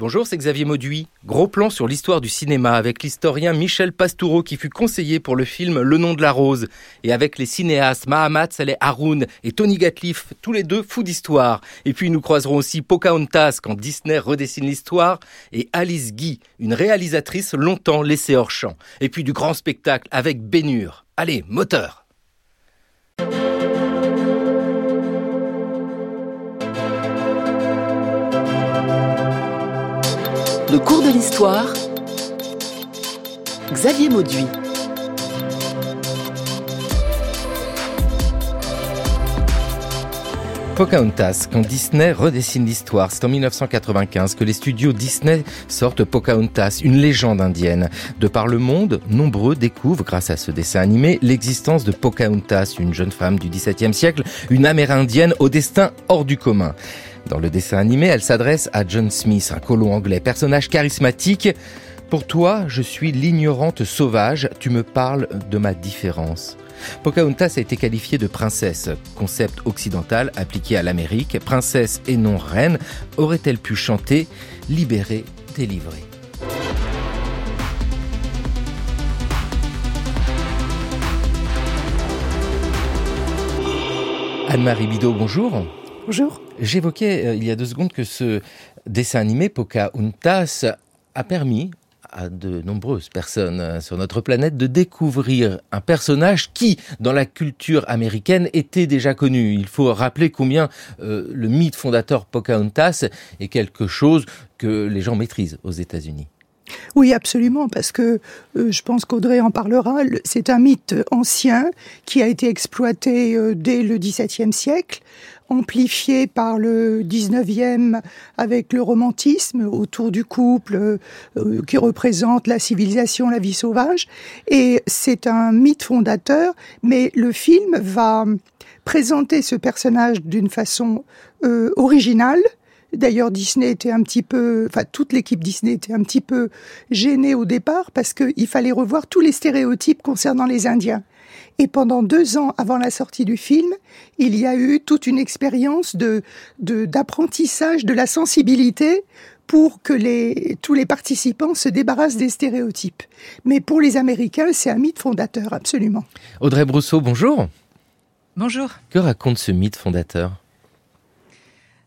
Bonjour, c'est Xavier Mauduit. Gros plan sur l'histoire du cinéma avec l'historien Michel Pastoureau qui fut conseiller pour le film Le nom de la rose et avec les cinéastes Mahamat Saleh Haroun et Tony Gatliff, tous les deux fous d'histoire. Et puis nous croiserons aussi Pocahontas quand Disney redessine l'histoire et Alice Guy, une réalisatrice longtemps laissée hors champ. Et puis du grand spectacle avec Bénure. Allez, moteur Cours de l'histoire, Xavier Mauduit. Pocahontas, quand Disney redessine l'histoire, c'est en 1995 que les studios Disney sortent Pocahontas, une légende indienne. De par le monde, nombreux découvrent, grâce à ce dessin animé, l'existence de Pocahontas, une jeune femme du XVIIe siècle, une amérindienne au destin hors du commun. Dans le dessin animé, elle s'adresse à John Smith, un colon anglais, personnage charismatique. Pour toi, je suis l'ignorante sauvage, tu me parles de ma différence. Pocahontas a été qualifiée de princesse, concept occidental appliqué à l'Amérique. Princesse et non reine, aurait-elle pu chanter Libérée, délivrée Anne-Marie Bidot, bonjour. Bonjour. J'évoquais euh, il y a deux secondes que ce dessin animé Pocahontas a permis à de nombreuses personnes euh, sur notre planète de découvrir un personnage qui, dans la culture américaine, était déjà connu. Il faut rappeler combien euh, le mythe fondateur Pocahontas est quelque chose que les gens maîtrisent aux États-Unis. Oui, absolument, parce que je pense qu'Audrey en parlera. C'est un mythe ancien qui a été exploité dès le XVIIe siècle amplifié par le 19e avec le romantisme autour du couple euh, qui représente la civilisation, la vie sauvage. Et c'est un mythe fondateur, mais le film va présenter ce personnage d'une façon euh, originale. D'ailleurs, Disney était un petit peu, enfin toute l'équipe Disney était un petit peu gênée au départ parce qu'il fallait revoir tous les stéréotypes concernant les Indiens. Et pendant deux ans avant la sortie du film, il y a eu toute une expérience de d'apprentissage de, la sensibilité pour que les, tous les participants se débarrassent des stéréotypes. Mais pour les Américains, c'est un mythe fondateur, absolument. Audrey Brousseau, bonjour. Bonjour. Que raconte ce mythe fondateur?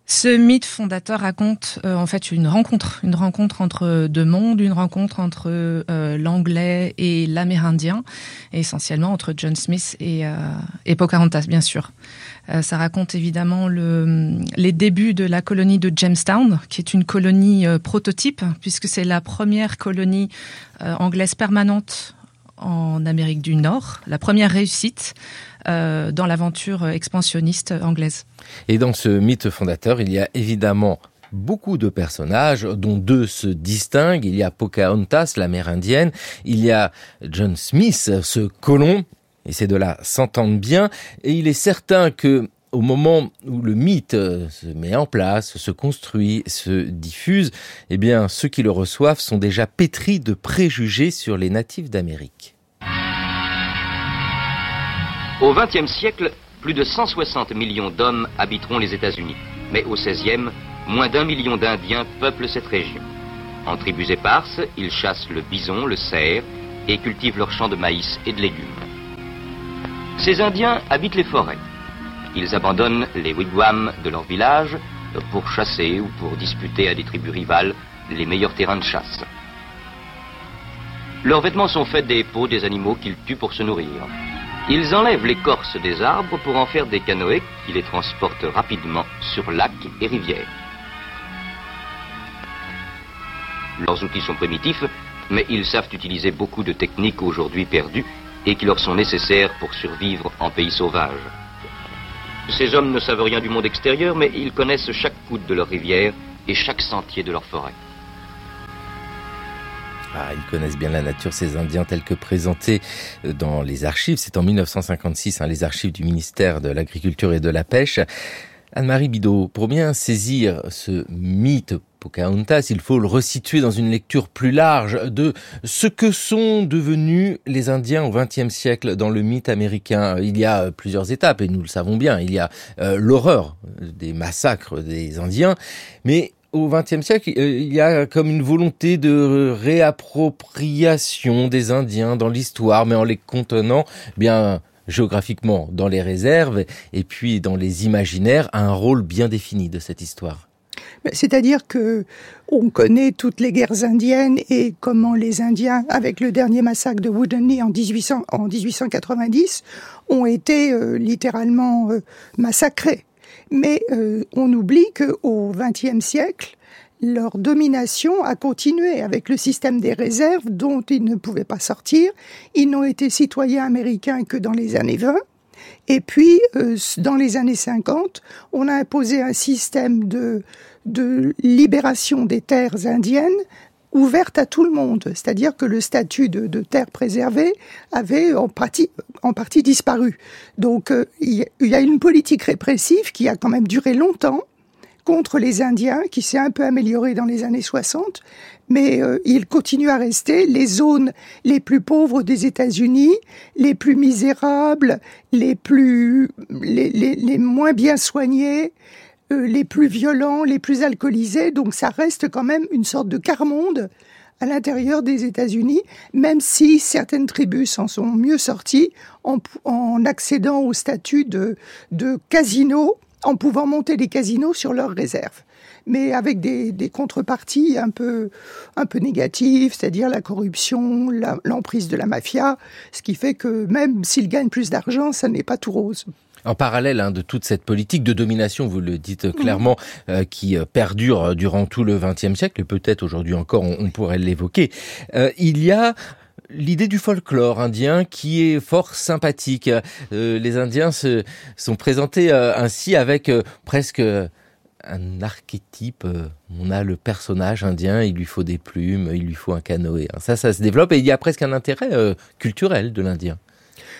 Ce mythe fondateur raconte euh, en fait une rencontre, une rencontre entre deux mondes, une rencontre entre euh, l'anglais et l'amérindien, essentiellement entre John Smith et, euh, et Pocahontas, bien sûr. ça raconte évidemment le, les débuts de la colonie de Jamestown, qui est une colonie prototype, puisque c'est la première colonie anglaise permanente en Amérique du Nord, la première réussite euh, dans l'aventure expansionniste anglaise. Et dans ce mythe fondateur, il y a évidemment beaucoup de personnages, dont deux se distinguent. Il y a Pocahontas, l'Amérindienne. Il y a John Smith, ce colon. Et ces deux-là s'entendent bien. Et il est certain que au moment où le mythe se met en place, se construit, se diffuse, eh bien, ceux qui le reçoivent sont déjà pétris de préjugés sur les natifs d'Amérique. Au XXe siècle, plus de 160 millions d'hommes habiteront les États-Unis. Mais au XVIe, moins d'un million d'Indiens peuplent cette région. En tribus éparses, ils chassent le bison, le cerf et cultivent leurs champs de maïs et de légumes. Ces Indiens habitent les forêts. Ils abandonnent les wigwams de leur village pour chasser ou pour disputer à des tribus rivales les meilleurs terrains de chasse. Leurs vêtements sont faits des peaux des animaux qu'ils tuent pour se nourrir. Ils enlèvent l'écorce des arbres pour en faire des canoës qui les transportent rapidement sur lacs et rivières. Leurs outils sont primitifs, mais ils savent utiliser beaucoup de techniques aujourd'hui perdues et qui leur sont nécessaires pour survivre en pays sauvage. Ces hommes ne savent rien du monde extérieur, mais ils connaissent chaque coude de leur rivière et chaque sentier de leur forêt. Ah, ils connaissent bien la nature, ces Indiens, tels que présentés euh, dans les archives. C'est en 1956, hein, les archives du ministère de l'Agriculture et de la Pêche. Anne-Marie Bidot, pour bien saisir ce mythe Pocahontas, il faut le resituer dans une lecture plus large de ce que sont devenus les Indiens au XXe siècle dans le mythe américain. Il y a plusieurs étapes, et nous le savons bien. Il y a euh, l'horreur des massacres des Indiens, mais au XXe siècle, il y a comme une volonté de réappropriation des Indiens dans l'histoire, mais en les contenant bien géographiquement dans les réserves et puis dans les imaginaires, un rôle bien défini de cette histoire. C'est-à-dire que on connaît toutes les guerres indiennes et comment les Indiens, avec le dernier massacre de 1800, en 1890, ont été euh, littéralement euh, massacrés. Mais euh, on oublie qu'au XXe siècle, leur domination a continué avec le système des réserves dont ils ne pouvaient pas sortir. Ils n'ont été citoyens américains que dans les années 20. Et puis, euh, dans les années 50, on a imposé un système de, de libération des terres indiennes ouverte à tout le monde. C'est-à-dire que le statut de, terre préservée avait en partie, en partie disparu. Donc, euh, il y a une politique répressive qui a quand même duré longtemps contre les Indiens, qui s'est un peu amélioré dans les années 60, mais euh, il continue à rester les zones les plus pauvres des États-Unis, les plus misérables, les plus les, les, moins bien soignés, euh, les plus violents, les plus alcoolisés. Donc ça reste quand même une sorte de quart-monde à l'intérieur des États-Unis, même si certaines tribus s'en sont mieux sorties en, accédant au statut de, de casino en pouvant monter des casinos sur leurs réserves mais avec des, des, contreparties un peu, un peu négatives, c'est-à-dire la corruption, l'emprise de la mafia, ce qui fait que même s'ils gagnent plus d'argent, ça n'est pas tout rose. En parallèle hein, de toute cette politique de domination, vous le dites clairement, euh, qui euh, perdure durant tout le XXe siècle, et peut-être aujourd'hui encore, on, on pourrait l'évoquer, euh, il y a l'idée du folklore indien qui est fort sympathique. Euh, les Indiens se sont présentés euh, ainsi avec euh, presque un archétype. On a le personnage indien, il lui faut des plumes, il lui faut un canoë. Ça, ça se développe et il y a presque un intérêt culturel de l'Indien.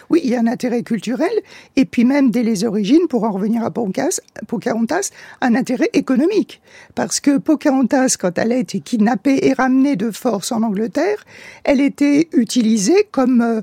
Oui, il y a un intérêt culturel, et puis même dès les origines, pour en revenir à Pocahontas, un intérêt économique. Parce que Pocahontas, quand elle a été kidnappée et ramenée de force en Angleterre, elle était utilisée comme euh,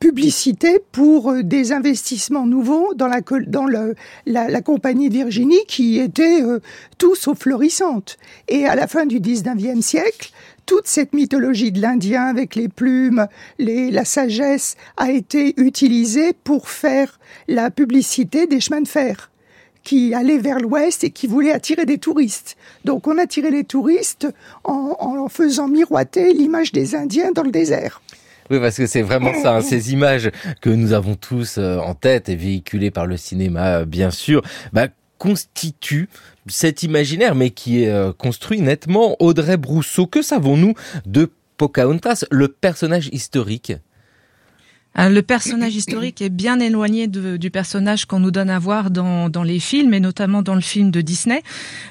publicité pour euh, des investissements nouveaux dans la, compagnie Virginie qui était euh, tout sauf florissante. Et à la fin du 19e siècle, toute cette mythologie de l'Indien avec les plumes, la sagesse a été utilisée pour faire la publicité des chemins de fer qui allaient vers l'ouest et qui voulaient attirer des touristes. Donc on attirait les touristes en, faisant miroiter l'image des Indiens dans le désert. Oui, parce que c'est vraiment ça, hein, ces images que nous avons tous euh, en tête et véhiculées par le cinéma, bien sûr, bah, constituent cet imaginaire, mais qui est euh, construit nettement. Audrey Brousseau, que savons-nous de Pocahontas, le personnage historique? Le personnage historique est bien éloigné du personnage qu'on nous donne à voir dans, dans, les films et notamment dans le film de Disney.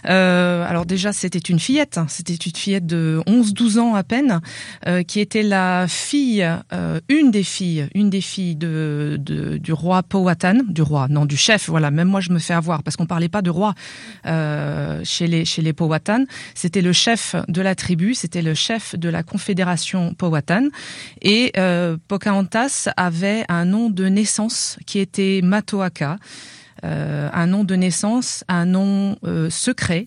Euh, alors déjà, c'était une fillette, hein. c'était une fillette de 11-12 ans à peine, euh, qui était la fille, euh, une des filles, une des filles de, du roi Powhatan, du roi, non du chef. Voilà, même moi je me fais avoir parce qu'on parlait pas de roi chez les chez les Powhatan. C'était le chef de la tribu, c'était le chef de la confédération Powhatan et Pocahontas avait un nom de naissance qui était Matoaka, euh, un nom de naissance, un nom euh, secret,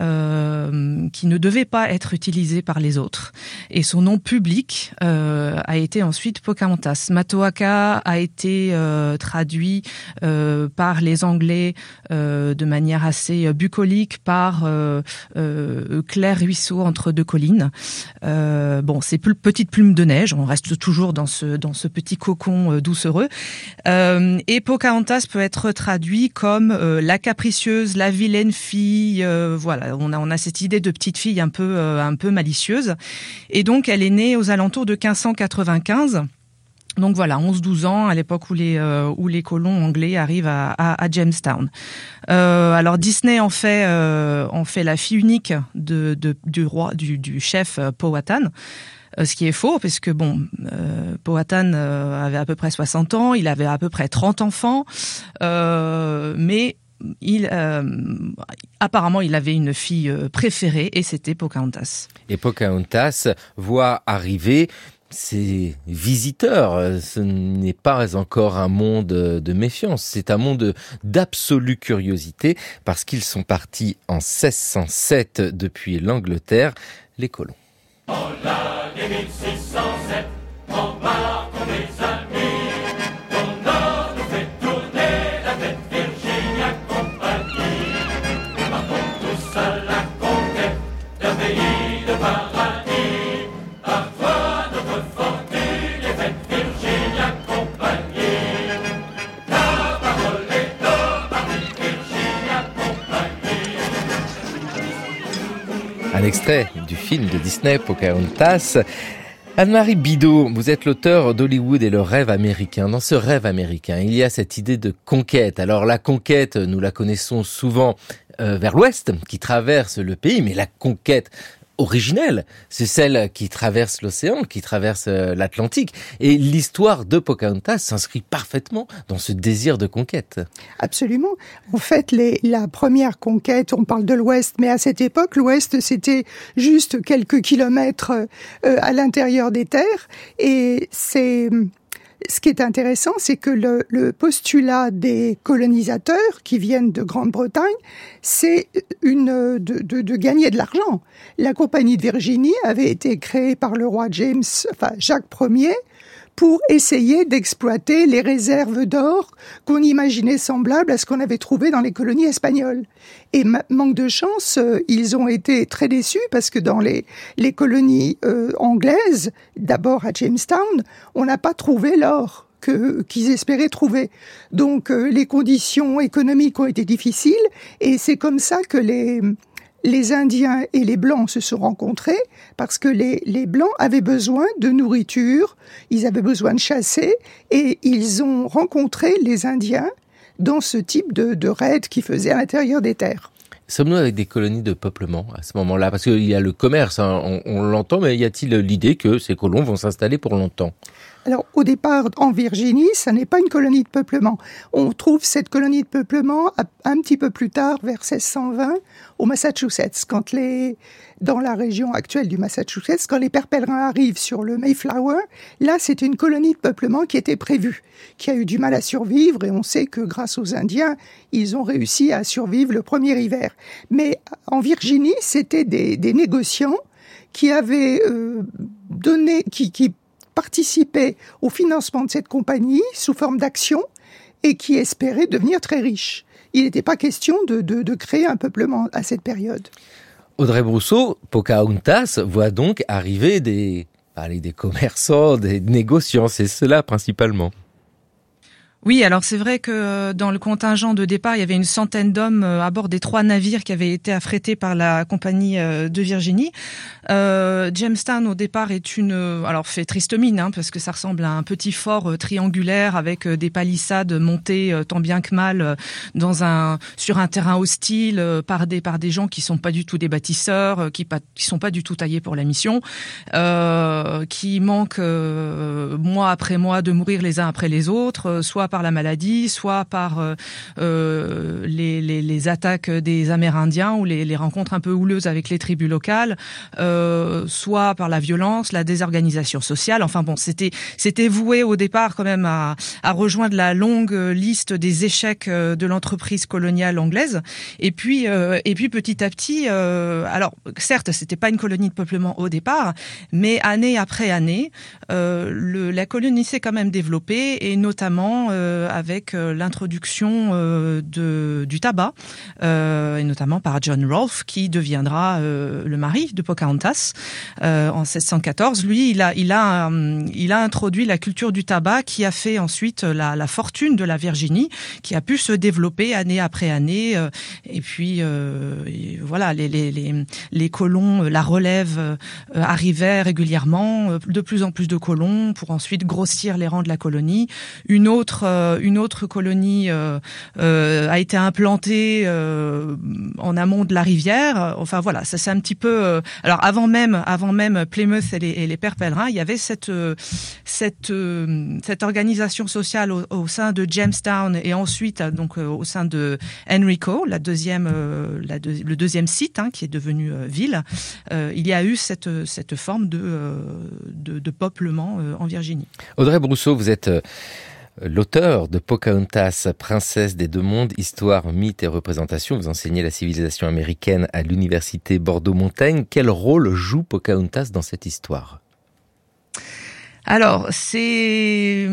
euh, qui ne devait pas être utilisé par les autres. Et son nom public euh, a été ensuite Pocahontas. Matoaka a été euh, traduit euh, par les Anglais euh, de manière assez bucolique par euh, clair ruisseau entre deux collines. bon, c'est petite plume de neige. On reste toujours dans ce dans ce petit cocon doucereux. et Pocahontas peut être traduit comme la capricieuse, la vilaine fille. voilà on a, cette idée de petite fille un peu, euh, un peu malicieuse. Et donc, elle est née aux alentours de 1595. Donc voilà, 11-12 ans à l'époque où les euh, où les colons anglais arrivent à, Jamestown. Euh, alors Disney en fait la fille unique du roi du chef Powhatan. ce qui est faux, parce que bon, Powhatan avait à peu près 60 ans, il avait à peu près 30 enfants, mais il euh, apparemment il avait une fille euh, préférée et c'était Pocahontas. Et Pocahontas voit arriver ces visiteurs, ce n'est pas encore un monde de méfiance, c'est un monde d'absolue curiosité parce qu'ils sont partis en 1607 depuis l'Angleterre, les colons. Un extrait du film de Disney Pocahontas. Anne-Marie Bidot, vous êtes l'auteur d'Hollywood et le rêve américain. Dans ce rêve américain, il y a cette idée de conquête. Alors la conquête, nous la connaissons souvent euh, vers l'ouest, qui traverse le pays, mais la conquête originelle, c'est celle qui traverse l'océan, qui traverse euh, l'Atlantique. Et l'histoire de Pocahontas s'inscrit parfaitement dans ce désir de conquête. Absolument. En fait, la première conquête, on parle de l'Ouest, mais à cette époque, l'Ouest, c'était juste quelques kilomètres euh, à l'intérieur des terres. Et c'est ce qui est intéressant, c'est que le, postulat des colonisateurs qui viennent de Grande-Bretagne, c'est une de, de, gagner de l'argent. La compagnie de Virginie avait été créée par le roi James, enfin Jacques Ier, pour essayer d'exploiter les réserves d'or qu'on imaginait semblables à ce qu'on avait trouvé dans les colonies espagnoles. Et manque de chance, euh, ils ont été très déçus parce que dans les, colonies euh, anglaises, d'abord à Jamestown, on n'a pas trouvé l'or qu'ils espéraient trouver. Donc euh, les conditions économiques ont été difficiles et c'est comme ça que les les Indiens et les Blancs se sont rencontrés parce que les, les, Blancs avaient besoin de nourriture, ils avaient besoin de chasser, et ils ont rencontré les Indiens dans ce type de, de raid qu'ils faisaient à l'intérieur des terres. Sommes-nous avec des colonies de peuplement à ce moment-là? Parce qu'il y a le commerce, hein, on, on l'entend, mais y a-t-il l'idée que ces colons vont s'installer pour longtemps? Alors, au départ, en Virginie, ça n'est pas une colonie de peuplement. On trouve cette colonie de peuplement un petit peu plus tard, vers 1620, au Massachusetts, quand les, dans la région actuelle du Massachusetts, quand les pères pèlerins arrivent sur le Mayflower, là, c'est une colonie de peuplement qui était prévue, qui a eu du mal à survivre, et on sait que grâce aux Indiens, ils ont réussi à survivre le premier hiver. Mais en Virginie, c'était des, négociants qui avaient euh, donné, qui, qui participaient au financement de cette compagnie sous forme d'action et qui espéraient devenir très riches. Il n'était pas question de, de, créer un peuplement à cette période. Audrey Brousseau, Pocahontas voit donc arriver des, des commerçants, des négociants, c'est cela principalement. Oui, alors c'est vrai que euh, dans le contingent de départ, il y avait une centaine d'hommes euh, à bord des trois navires qui avaient été affrétés par la compagnie euh, de Virginie. Euh, Jamestown au départ est une, alors fait triste mine hein, parce que ça ressemble à un petit fort triangulaire avec des palissades montées tant bien que mal dans un sur un terrain hostile par des par des gens qui sont pas du tout des bâtisseurs, qui pas qui sont pas du tout taillés pour la mission, qui manquent mois après mois de mourir les uns après les autres, soit par la maladie, soit par euh, euh, les, attaques des Amérindiens ou les, rencontres un peu houleuses avec les tribus locales, euh, soit par la violence, la désorganisation sociale. Enfin bon, c'était c'était voué au départ quand même à, rejoindre la longue liste des échecs de l'entreprise coloniale anglaise. Et puis et puis petit à petit, alors certes c'était pas une colonie de peuplement au départ, mais année après année, la colonie s'est quand même développée et notamment avec euh, l'introduction euh, du tabac, et notamment par John Rolfe, qui deviendra le mari de Pocahontas en 1614. Lui, il a, introduit la culture du tabac qui a fait ensuite la, fortune de la Virginie, qui a pu se développer année après année. et puis, voilà, les, les, colons, la relève arrivait régulièrement, de plus en plus de colons pour ensuite grossir les rangs de la colonie. Une autre autre, une autre colonie a été implantée en amont de la rivière. Enfin voilà, ça c'est un petit peu. alors avant même, avant même Plymouth et les, pères pèlerins, il y avait cette cette organisation sociale au, sein de Jamestown et ensuite donc au sein de Enrico, la deuxième, le deuxième site hein, qui est devenu ville. il y a eu cette cette forme de de, de peuplement en Virginie. Audrey Brousseau, vous êtes l'auteur de Pocahontas, princesse des deux mondes, histoire, mythe et représentation. Vous enseignez la civilisation américaine à l'université Bordeaux-Montaigne. Quel rôle joue Pocahontas dans cette histoire? Alors, c'est,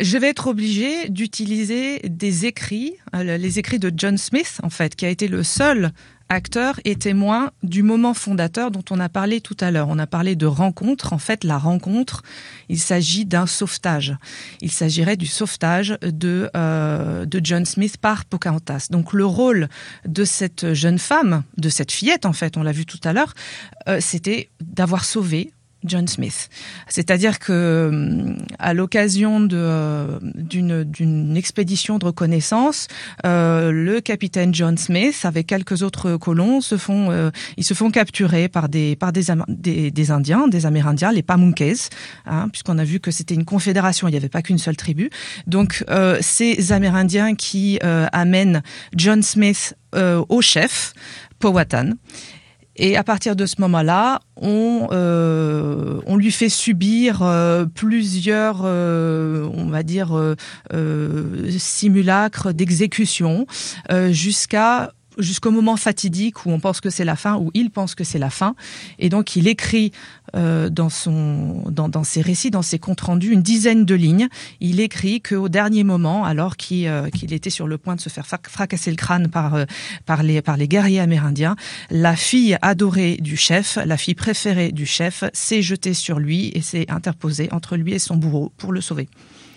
je vais être obligée d'utiliser des écrits, les écrits de John Smith, en fait, qui a été le seul acteur et témoin du moment fondateur dont on a parlé tout à l'heure. On a parlé de rencontre. En fait, la rencontre, il s'agit d'un sauvetage. Il s'agirait du sauvetage de, euh, John Smith par Pocahontas. Donc le rôle de cette jeune femme, de cette fillette en fait, on l'a vu tout à l'heure, euh, c'était d'avoir sauvé John Smith. C'est-à-dire que hum, à l'occasion d'une d'une expédition de reconnaissance, euh, le capitaine John Smith avec quelques autres colons se font euh, ils se font capturer par des par des des, Indiens, des Amérindiens, les Pamunkes, hein, puisqu'on a vu que c'était une confédération, il n'y avait pas qu'une seule tribu. Donc euh, ces Amérindiens qui amènent John Smith au chef Powhatan et à partir de ce moment-là, on, euh, lui fait subir euh, plusieurs, euh, on va dire, simulacres d'exécution jusqu'à jusqu'au moment fatidique où on pense que c'est la fin, où il pense que c'est la fin, et donc il écrit euh, dans son dans, dans, ses récits, dans ses comptes rendus, une dizaine de lignes. Il écrit qu'au dernier moment, alors qu'il euh, était sur le point de se faire fracasser le crâne par euh, par les par les guerriers amérindiens, la fille adorée du chef, la fille préférée du chef, s'est jetée sur lui et s'est interposée entre lui et son bourreau pour le sauver.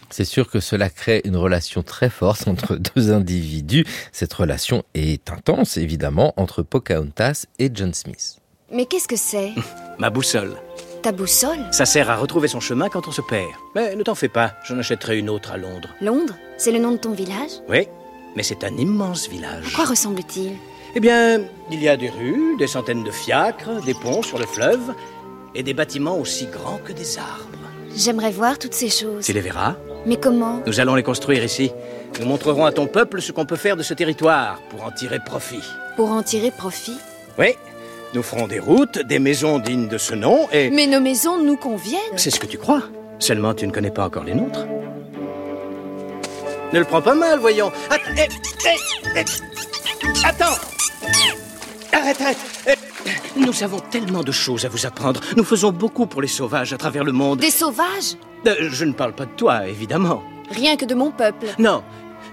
C'est sûr que cela crée une relation très forte entre deux individus. Cette relation est intense, évidemment, entre Pocahontas et John Smith. Mais qu'est-ce que c'est? Ma boussole. Ta boussole? Ça sert à retrouver son chemin quand on se perd. Mais ne t'en fais pas, j'en achèterai une autre à Londres. Londres? C'est le nom de ton village? Oui, mais c'est un immense village. À quoi ressemble-t-il? Eh bien, il y a des rues, des centaines de fiacres, des ponts sur le fleuve, et des bâtiments aussi grands que des arbres. J'aimerais voir toutes ces choses. Tu les verras? Mais comment Nous allons les construire ici. Nous montrerons à ton peuple ce qu'on peut faire de ce territoire pour en tirer profit. Pour en tirer profit Oui. Nous ferons des routes, des maisons dignes de ce nom et... Mais nos maisons nous conviennent. C'est ce que tu crois. Seulement tu ne connais pas encore les nôtres. Ne le prends pas mal, voyons. Attends. Eh, eh, eh. Attends. Arrête, arrête. Nous avons tellement de choses à vous apprendre. Nous faisons beaucoup pour les sauvages à travers le monde. Des sauvages? Euh, Je ne parle pas de toi, évidemment. Rien que de mon peuple. Non,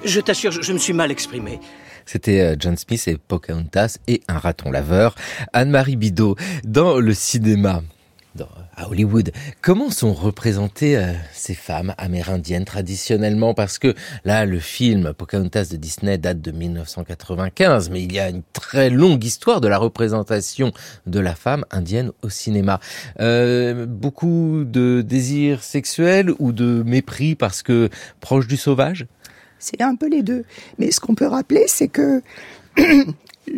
je t'assure, je, me suis mal exprimé. C'était euh, John Smith et Pocahontas et un raton laveur. Anne-Marie Bidot, dans le cinéma, à Hollywood. Comment sont représentées euh, ces femmes amérindiennes traditionnellement? Parce que là, le film Pocahontas de Disney date de 1995, mais il y a une très longue histoire de la représentation de la femme indienne au cinéma. Euh, beaucoup de désirs sexuels ou de mépris parce que proche du sauvage? C'est un peu les deux. Mais ce qu'on peut rappeler, c'est que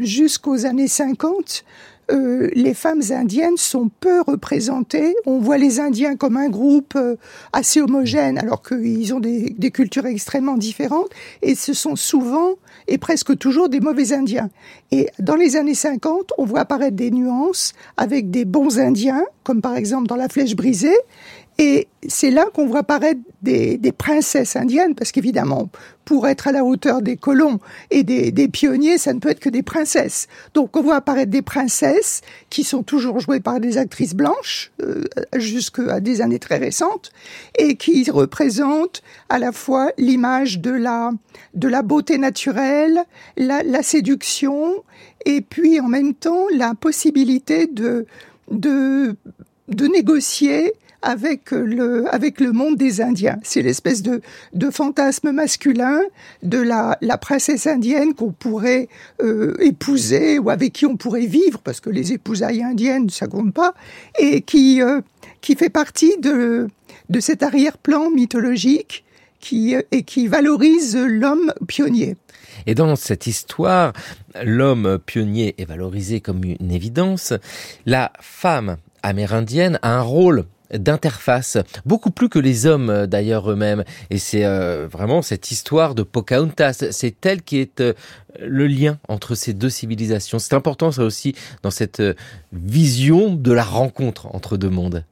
jusqu'aux années 50, euh, les femmes indiennes sont peu représentées. On voit les Indiens comme un groupe euh, assez homogène, alors qu'ils ont des, des, cultures extrêmement différentes, et ce sont souvent et presque toujours des mauvais Indiens. Et dans les années 50, on voit apparaître des nuances avec des bons Indiens, comme par exemple dans La Flèche brisée, et c'est là qu'on voit apparaître des, des, princesses indiennes, parce qu'évidemment, pour être à la hauteur des colons et des, des, pionniers, ça ne peut être que des princesses. Donc on voit apparaître des princesses qui sont toujours jouées par des actrices blanches, euh, jusqu'à des années très récentes, et qui représentent à la fois l'image de la, de la beauté naturelle, la, la séduction, et puis en même temps la possibilité de, de, de négocier avec le, avec le monde des Indiens. C'est l'espèce de, de fantasme masculin de la, la princesse indienne qu'on pourrait euh, épouser ou avec qui on pourrait vivre, parce que les épousailles indiennes, ça compte pas, et qui, euh, qui fait partie de, de cet arrière-plan mythologique qui, et qui valorise l'homme pionnier. Et dans cette histoire, l'homme pionnier est valorisé comme une évidence. La femme amérindienne a un rôle d'interface, beaucoup plus que les hommes euh, d'ailleurs eux-mêmes. Et c'est euh, vraiment cette histoire de Pocahontas, c'est elle qui est euh, le lien entre ces deux civilisations. C'est important ça aussi dans cette vision de la rencontre entre deux mondes.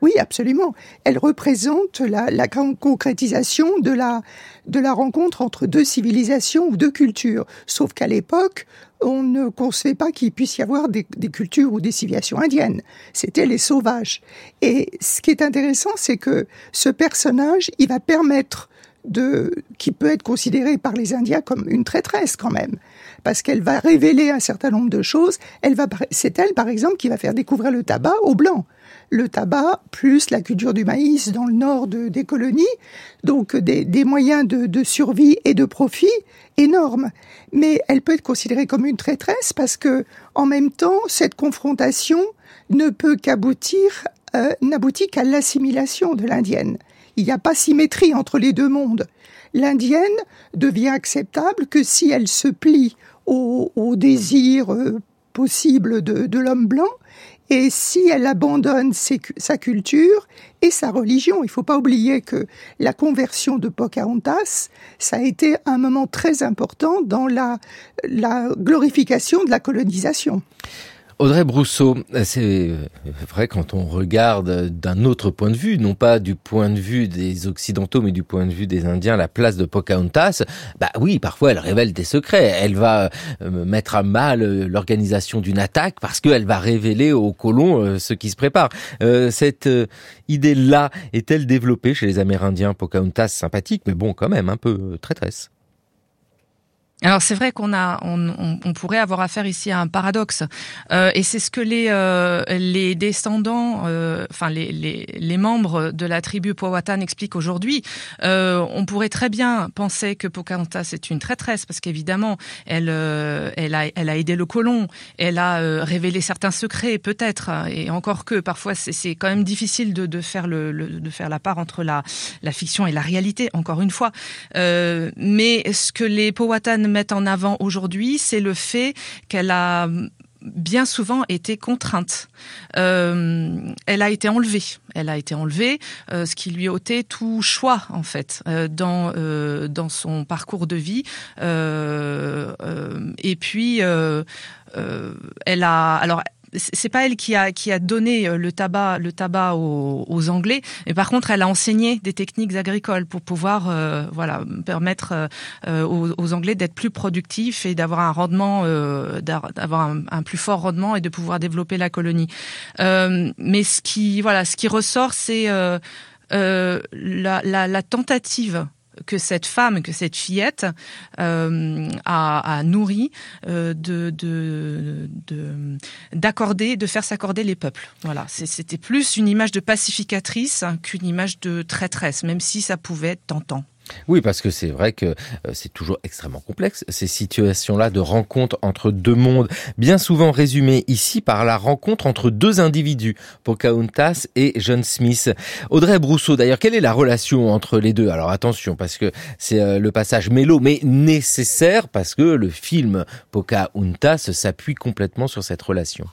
Oui, absolument. Elle représente la, concrétisation de la, de la rencontre entre deux civilisations ou deux cultures. Sauf qu'à l'époque, on ne concevait pas qu'il puisse y avoir des, des, cultures ou des civilisations indiennes. C'était les sauvages. Et ce qui est intéressant, c'est que ce personnage, il va permettre de, qui peut être considérée par les Indiens comme une traîtresse quand même, parce qu'elle va révéler un certain nombre de choses. Elle va, c'est elle par exemple qui va faire découvrir le tabac aux blancs le tabac plus la culture du maïs dans le nord de, des colonies, donc des, des moyens de, survie et de profit énormes. Mais elle peut être considérée comme une traîtresse parce que, en même temps, cette confrontation ne peut qu'aboutir, euh, n'aboutit qu'à l'assimilation de l'indienne. Il n'y a pas symétrie entre les deux mondes. L'indienne devient acceptable que si elle se plie au, au désir euh, possible de l'homme blanc et si elle abandonne sa culture et sa religion, il ne faut pas oublier que la conversion de Pocahontas, ça a été un moment très important dans la, la glorification de la colonisation. Audrey Brousseau, c'est vrai quand on regarde d'un autre point de vue, non pas du point de vue des Occidentaux, mais du point de vue des Indiens, la place de Pocahontas, bah oui, parfois elle révèle des secrets. Elle va euh, mettre à mal euh, l'organisation d'une attaque parce qu'elle va révéler aux colons euh, ce qui se prépare. Cette idée-là est-elle développée chez les Amérindiens? Pocahontas sympathique, mais bon, quand même un peu traîtresse alors c'est vrai qu'on a, on, on, on, pourrait avoir affaire ici à un paradoxe, euh, et c'est ce que les euh, les descendants, euh, enfin les, les, les membres de la tribu Powhatan expliquent aujourd'hui. Euh, on pourrait très bien penser que Pocahontas est une traîtresse parce qu'évidemment elle euh, elle a elle a aidé le colon, elle a euh, révélé certains secrets peut-être, et encore que parfois c'est quand même difficile de, de faire le, le, de faire la part entre la la fiction et la réalité. Encore une fois, mais ce que les Powhatan mettre en avant aujourd'hui, c'est le fait qu'elle a bien souvent été contrainte. Euh, elle a été enlevée. Elle a été enlevée, euh, ce qui lui ôtait tout choix en fait euh, dans dans son parcours de vie. Et puis elle a alors c'est pas elle qui a qui a donné euh, le tabac le tabac aux, Anglais, mais par contre elle a enseigné des techniques agricoles pour pouvoir euh, voilà permettre euh, aux, Anglais d'être plus productifs et d'avoir un rendement d'avoir un, plus fort rendement et de pouvoir développer la colonie. Mais ce qui voilà ce qui ressort c'est la tentative que cette femme, que cette fillette euh, a, a, nourri euh, de d'accorder, de, de, faire s'accorder les peuples. Voilà, c'était plus une image de pacificatrice qu'une image de traîtresse, même si ça pouvait être tentant. Oui, parce que c'est vrai que euh, c'est toujours extrêmement complexe, ces situations-là de rencontre entre deux mondes, bien souvent résumées ici par la rencontre entre deux individus, Pocahontas et John Smith. Audrey Brousseau, d'ailleurs, quelle est la relation entre les deux? Alors attention, parce que c'est euh, le passage mélo, mais nécessaire, parce que le film Pocahontas s'appuie complètement sur cette relation.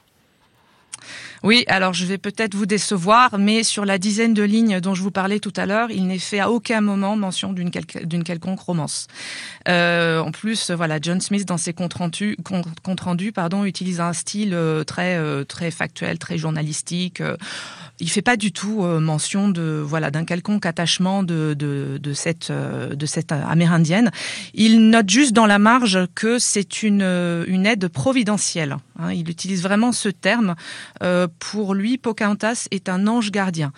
Oui, alors je vais peut-être vous décevoir, mais sur la dizaine de lignes dont je vous parlais tout à l'heure, il n'est fait à aucun moment mention d'une quel quelconque romance. Euh, en plus, voilà, John Smith dans ses comptes rendus, utilise un style euh, très euh, très factuel, très journalistique. Il fait pas du tout mention de voilà d'un quelconque attachement de, cette de cette amérindienne. Il note juste dans la marge que c'est une une aide providentielle. Hein, il utilise vraiment ce terme. Pour lui, Pocahontas est un ange gardien.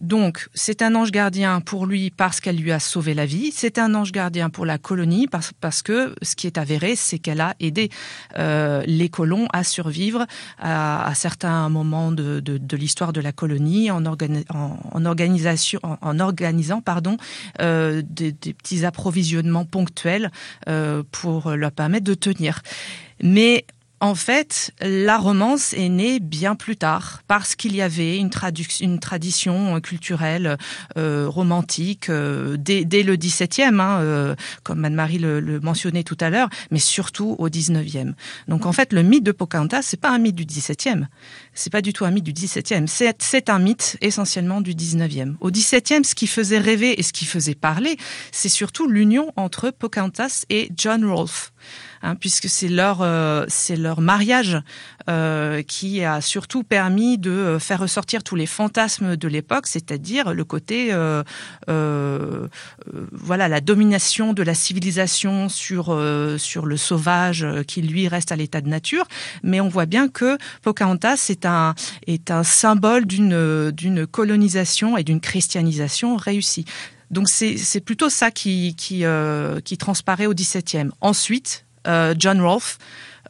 Donc, c'est un ange gardien pour lui parce qu'elle lui a sauvé la vie. C'est un ange gardien pour la colonie parce, que ce qui est avéré, c'est qu'elle a aidé euh, les colons à survivre à, certains moments de, l'histoire de la colonie en, organisant pardon euh, des, des, petits approvisionnements ponctuels euh, pour leur permettre de tenir. Mais En fait, la romance est née bien plus tard parce qu'il y avait une, une tradition culturelle euh, romantique euh, dès, dès, le XVIIe, hein, euh, comme Anne-Marie le, le, mentionnait tout à l'heure, mais surtout au XIXe. Donc en fait, le mythe de Pocahontas, c'est pas un mythe du XVIIe, c'est pas du tout un mythe du XVIIe, c'est un mythe essentiellement du XIXe. Au XVIIe, ce qui faisait rêver et ce qui faisait parler, c'est surtout l'union entre Pocahontas et John Rolfe hein, puisque c'est leur euh, c'est leur mariage euh, qui a surtout permis de euh, faire ressortir tous les fantasmes de l'époque, c'est-à-dire le côté euh, euh, voilà la domination de la civilisation sur sur le sauvage qui lui reste à l'état de nature, mais on voit bien que Pocahontas est un est un symbole d'une d'une colonisation et d'une christianisation réussie. Donc c'est plutôt ça qui qui, euh, qui transparaît au XVIIe. Ensuite, John Rolfe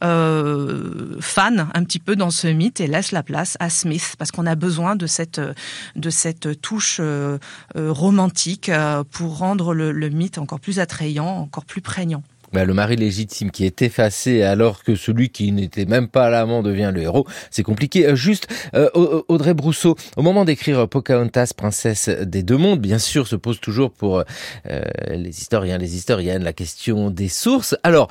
euh, fan un petit peu dans ce mythe et laisse la place à Smith parce qu'on a besoin de cette de cette touche euh, euh romantique euh, pour rendre le, le mythe encore plus attrayant, encore plus prégnant. Bah, le mari légitime qui est effacé alors que celui qui n'était même pas l'amant devient le héros, c'est compliqué. Euh, juste, euh, Audrey Brousseau, au moment d'écrire Pocahontas, princesse des deux mondes, bien sûr, se pose toujours pour euh, les historiens, les historiennes, la question des sources. Alors,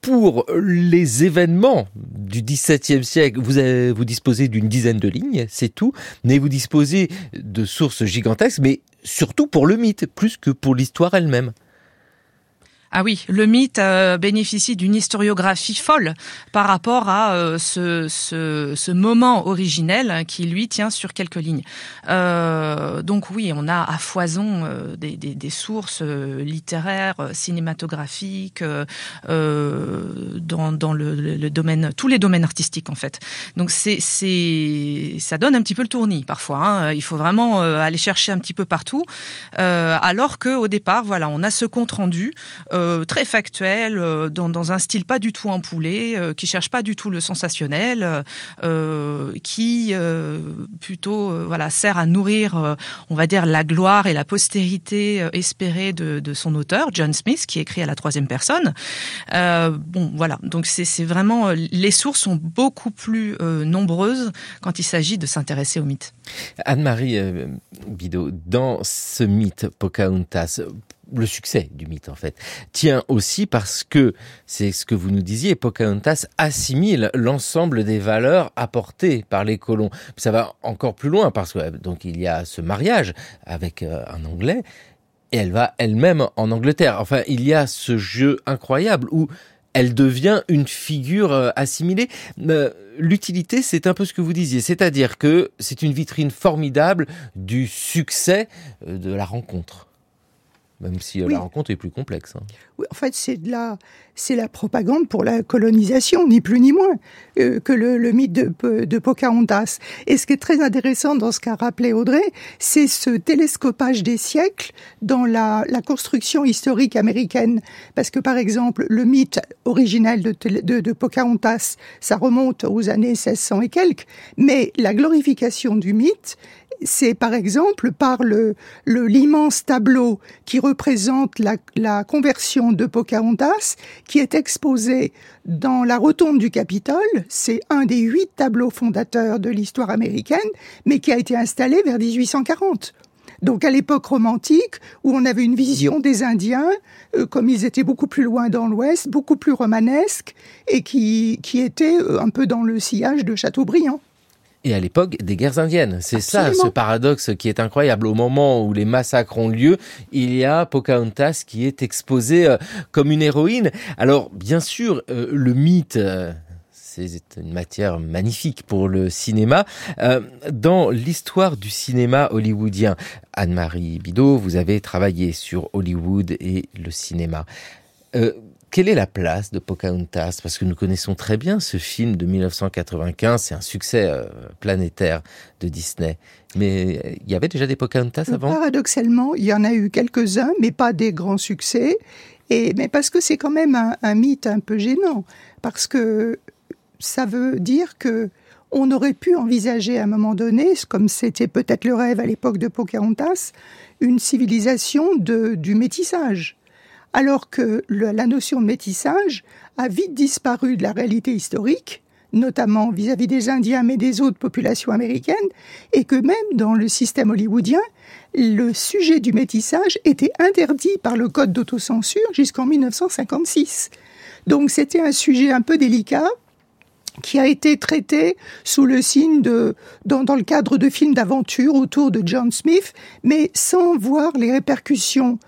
pour les événements du XVIIe siècle, vous, vous disposez d'une dizaine de lignes, c'est tout, mais vous disposez de sources gigantesques, mais surtout pour le mythe, plus que pour l'histoire elle-même. Ah oui, le mythe euh, bénéficie d'une historiographie folle par rapport à euh, ce, ce, moment originel qui lui tient sur quelques lignes. Euh, donc oui, on a à foison des, des, sources littéraires, cinématographiques, dans, dans le, domaine, tous les domaines artistiques en fait. Donc c'est, c'est, ça donne un petit peu le tournis parfois. Hein. Il faut vraiment aller chercher un petit peu partout, alors que au départ, voilà, on a ce compte rendu. Très factuel, euh, dans, un style pas du tout empoulé, euh, qui cherche pas du tout le sensationnel, euh, qui plutôt voilà sert à nourrir, on va dire, la gloire et la postérité espérée de, de, son auteur, John Smith, qui écrit à la troisième personne. bon, voilà, donc c'est vraiment les sources sont beaucoup plus nombreuses quand il s'agit de s'intéresser au mythe. Anne-Marie Bidot, dans ce mythe Pocahontas, le succès du mythe en fait tient aussi parce que c'est ce que vous nous disiez Pocahontas assimile l'ensemble des valeurs apportées par les colons. Ça va encore plus loin parce que donc il y a ce mariage avec euh, un anglais et elle va elle-même en Angleterre. Enfin il y a ce jeu incroyable où elle devient une figure euh, assimilée. Euh, l'utilité c'est un peu ce que vous disiez c'est-à-dire que c'est une vitrine formidable du succès de la rencontre même si oui. la rencontre est plus complexe. Hein. Oui, en fait, c'est de la, c'est la propagande pour la colonisation, ni plus ni moins euh, que le, le mythe de, de Pocahontas. Et ce qui est très intéressant dans ce qu'a rappelé Audrey, c'est ce télescopage des siècles dans la, la, construction historique américaine. Parce que, par exemple, le mythe original de, de, de Pocahontas, ça remonte aux années 1600 et quelques, mais la glorification du mythe c'est par exemple par le l'immense tableau qui représente la, la, conversion de Pocahontas, qui est exposé dans la rotonde du Capitole. C'est un des huit tableaux fondateurs de l'histoire américaine, mais qui a été installé vers 1840. Donc à l'époque romantique, où on avait une vision des Indiens, euh, comme ils étaient beaucoup plus loin dans l'Ouest, beaucoup plus romanesques, et qui, qui étaient euh, un peu dans le sillage de Chateaubriand et à l'époque des guerres indiennes. C'est ça ce paradoxe qui est incroyable. Au moment où les massacres ont lieu, il y a Pocahontas qui est exposée euh, comme une héroïne. Alors bien sûr, euh, le mythe... Euh, c'est une matière magnifique pour le cinéma. Dans l'histoire du cinéma hollywoodien, Anne-Marie Bidot, vous avez travaillé sur Hollywood et le cinéma. Euh, quelle est la place de Pocahontas? Parce que nous connaissons très bien ce film de 1995, c'est un succès euh, planétaire de Disney. Mais euh, il y avait déjà des Pocahontas avant? Paradoxalement, il y en a eu quelques-uns, mais pas des grands succès. Et, mais parce que c'est quand même un, un mythe un peu gênant. Parce que ça veut dire que on aurait pu envisager à un moment donné, comme c'était peut-être le rêve à l'époque de Pocahontas, une civilisation de, du métissage alors que la notion de métissage a vite disparu de la réalité historique notamment vis-à-vis des Indiens, mais des autres populations américaines, et que même dans le système hollywoodien, le sujet du métissage était interdit par le code d'autocensure jusqu'en 1956. Donc c'était un sujet un peu délicat qui a été traité sous le signe de, dans, dans le cadre de films d'aventure autour de John Smith, mais sans voir les répercussions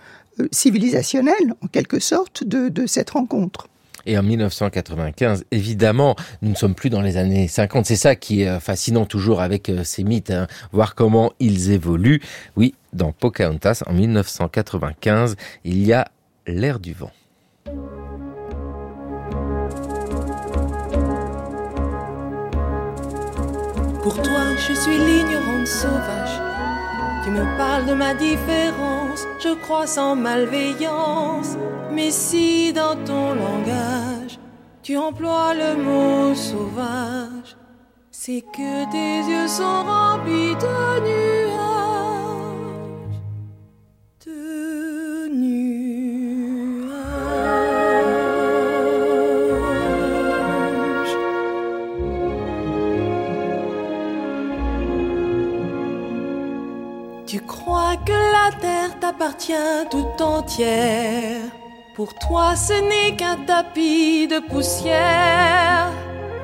civilisationnelles, en quelque sorte, de, de cette rencontre. Et en 1995, évidemment, nous ne sommes plus dans les années 50. C'est ça qui est euh, fascinant toujours avec euh, ces mythes, hein, voir comment ils évoluent. Oui, dans Pocahontas, en 1995, il y a l'air du vent. Pour toi, je suis l'ignorante sauvage. Tu me parles de ma différence, je crois sans malveillance. Mais si dans ton langage, tu emploies le mot sauvage, c'est que tes yeux sont remplis de nuages. Terre t'appartient tout entière. Pour toi, ce n'est qu'un tapis de poussière.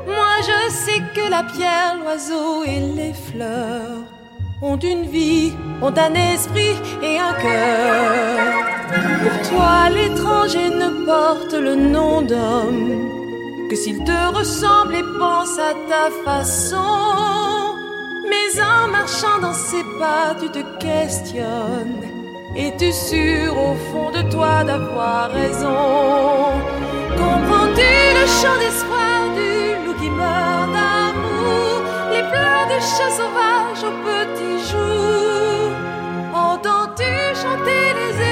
Moi, je sais que la pierre, l'oiseau et les fleurs ont une vie, ont un esprit et un cœur. Pour toi, l'étranger ne porte le nom d'homme que s'il te ressemble et pense à ta façon. Mais en marchant dans ses pas, tu te questionnes. Es-tu sûr au fond de toi d'avoir raison Comprends-tu le chant d'espoir du loup qui meurt d'amour? Les pleurs du chat sauvage au petit jour Entends-tu chanter les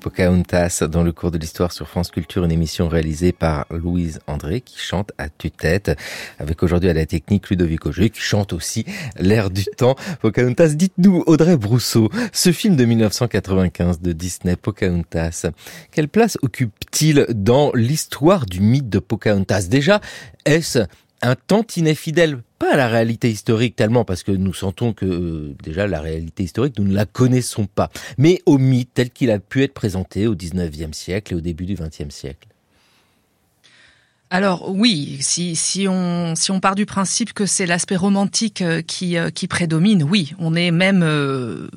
Pocahontas dans le cours de l'histoire sur France Culture, une émission réalisée par Louise André qui chante à tue-tête, avec aujourd'hui à la technique Ludovic Auger qui chante aussi l'air du temps. Pocahontas, dites-nous, Audrey Brousseau, ce film de 1995 de Disney, Pocahontas, quelle place occupe-t-il dans l'histoire du mythe de Pocahontas? Déjà, est-ce un tantinet fidèle, pas à la réalité historique tellement, parce que nous sentons que euh, déjà la réalité historique, nous ne la connaissons pas, mais au mythe tel qu'il a pu être présenté au 19e siècle et au début du 20e siècle. Alors oui, si, on, si on part du principe que c'est l'aspect romantique euh, qui, euh, qui prédomine, oui, on est même euh,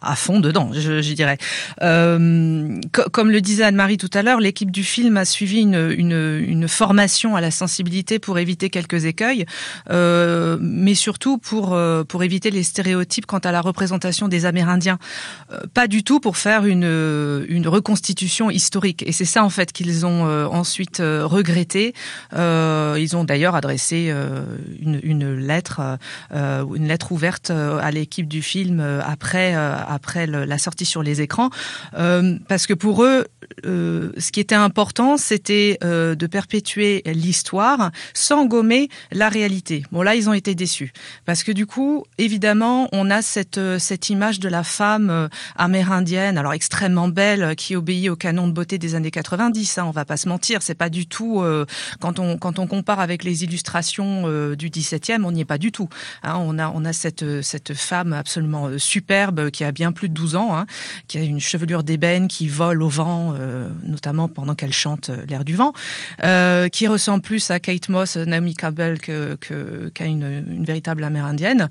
à fond dedans, je, je dirais. Co comme le disait Anne-Marie tout à l'heure, l'équipe du film a suivi une, une, formation à la sensibilité pour éviter quelques écueils, mais surtout pour, pour éviter les stéréotypes quant à la représentation des Amérindiens. pas du tout pour faire une, une reconstitution historique. Et c'est ça en fait qu'ils ont ensuite regretté ils ont d'ailleurs adressé euh, une, lettre, euh, une lettre ouverte à l'équipe du film après après la sortie sur les écrans, parce que pour eux, ce qui était important, c'était de perpétuer l'histoire sans gommer la réalité. Bon là, ils ont été déçus parce que du coup, évidemment, on a cette cette image de la femme amérindienne, alors extrêmement belle, qui obéit au canon de beauté des années 90. Hein, on va pas se mentir, c'est pas du tout quand on quand on compare avec les illustrations euh, du XVIIe, on n'y est pas du tout. Hein, on a on a cette cette femme absolument euh, superbe qui a bien plus de 12 ans, hein, qui a une chevelure d'ébène qui vole au vent, euh, notamment pendant qu'elle chante l'air du vent, euh, qui ressemble plus à Kate Moss, Naomi Campbell que qu'à une, une véritable amérindienne,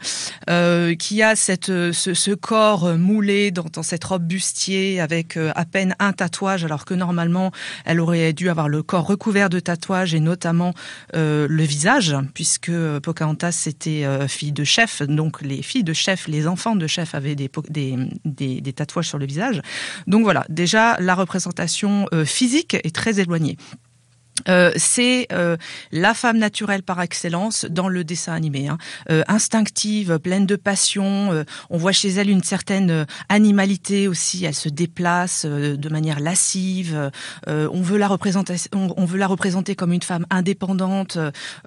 euh, qui a cette ce, ce corps moulé dans, dans, cette robe bustier avec à peine un tatouage, alors que normalement elle aurait dû avoir le corps recouvert de tatouages et notamment euh, le visage, puisque Pocahontas c'était euh, fille de chef, donc les filles de chef, les enfants de chef avaient des tatouages sur le visage. Donc voilà, déjà la représentation euh, physique est très éloignée. Euh, c'est euh, la femme naturelle par excellence dans le dessin animé, hein. euh, instinctive, pleine de passion. on voit chez elle une certaine animalité aussi. Elle se déplace de manière lascive. on veut la représenter, comme une femme indépendante.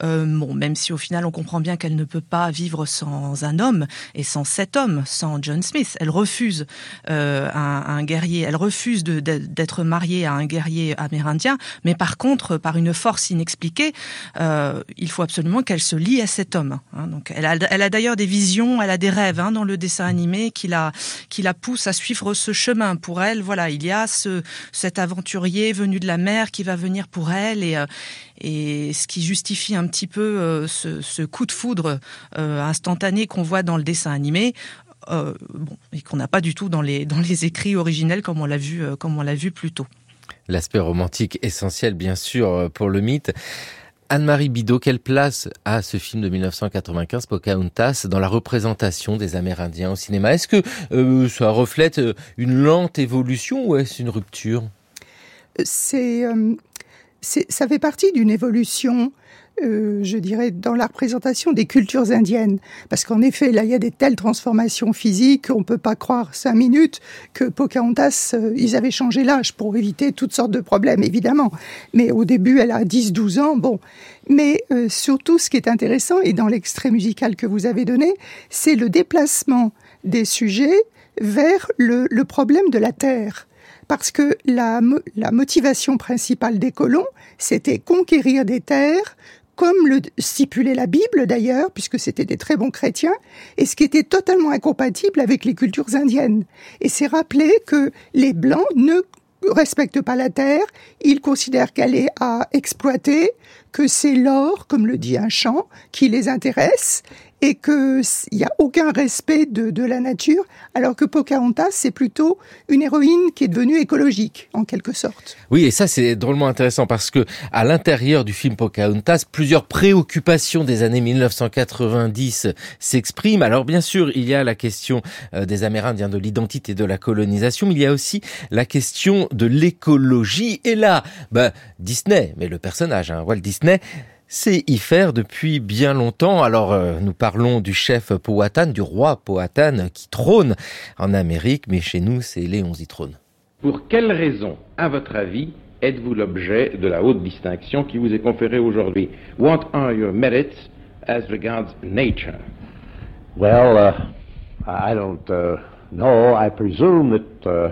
bon, même si au final on comprend bien qu'elle ne peut pas vivre sans un homme et sans cet homme, sans John Smith. Elle refuse un, guerrier. Elle refuse d'être mariée à un guerrier amérindien, mais par contre par une force inexpliquée, euh, il faut absolument qu'elle se lie à cet homme. Hein. Donc, elle a, d'ailleurs des visions, elle a des rêves hein, dans le dessin animé qui la, pousse à suivre ce chemin. Pour elle, voilà, il y a ce, cet aventurier venu de la mer qui va venir pour elle et, euh, ce qui justifie un petit peu euh, ce, coup de foudre instantané qu'on voit dans le dessin animé. bon, et qu'on n'a pas du tout dans les dans les écrits originels comme on l'a vu comme on l'a vu plus tôt l'aspect romantique essentiel bien sûr euh, pour le mythe. Anne-Marie Bidot, quelle place a ce film de 1995, Pocahontas, dans la représentation des Amérindiens au cinéma? Est-ce que euh, ça reflète euh, une lente évolution ou est-ce une rupture? C'est, ça fait partie d'une évolution euh, je dirais, dans la représentation des cultures indiennes. Parce qu'en effet, là, il y a des telles transformations physiques, on peut pas croire cinq minutes que Pocahontas, euh, ils avaient changé l'âge pour éviter toutes sortes de problèmes, évidemment. Mais au début, elle a 10-12 ans, bon. Mais euh, surtout, ce qui est intéressant, et dans l'extrait musical que vous avez donné, c'est le déplacement des sujets vers le, le problème de la terre parce que la, la, motivation principale des colons, c'était conquérir des terres, comme le stipulait la Bible d'ailleurs, puisque c'était des très bons chrétiens, et ce qui était totalement incompatible avec les cultures indiennes. Et c'est rappeler que les Blancs ne respectent pas la terre, ils considèrent qu'elle est à exploiter, que c'est l'or, comme le dit un chant, qui les intéresse, et qu'il n'y a aucun respect de, de, la nature, alors que Pocahontas, c'est plutôt une héroïne qui est devenue écologique, en quelque sorte. Oui, et ça, c'est drôlement intéressant parce que à l'intérieur du film Pocahontas, plusieurs préoccupations des années 1990 s'expriment. Alors, bien sûr, il y a la question euh, des Amérindiens, de l'identité, de la colonisation, mais il y a aussi la question de l'écologie. Et là, bah, Disney, mais le personnage, hein, Walt Disney, c'est y faire depuis bien longtemps. Alors euh, nous parlons du chef Powhatan, du roi Powhatan qui trône en Amérique, mais chez nous c'est Léon trône. Pour quelle raison, à votre avis, êtes-vous l'objet de la haute distinction qui vous est conférée aujourd'hui? What are your merits as regards nature? Well, uh, I don't uh, know. I presume that uh,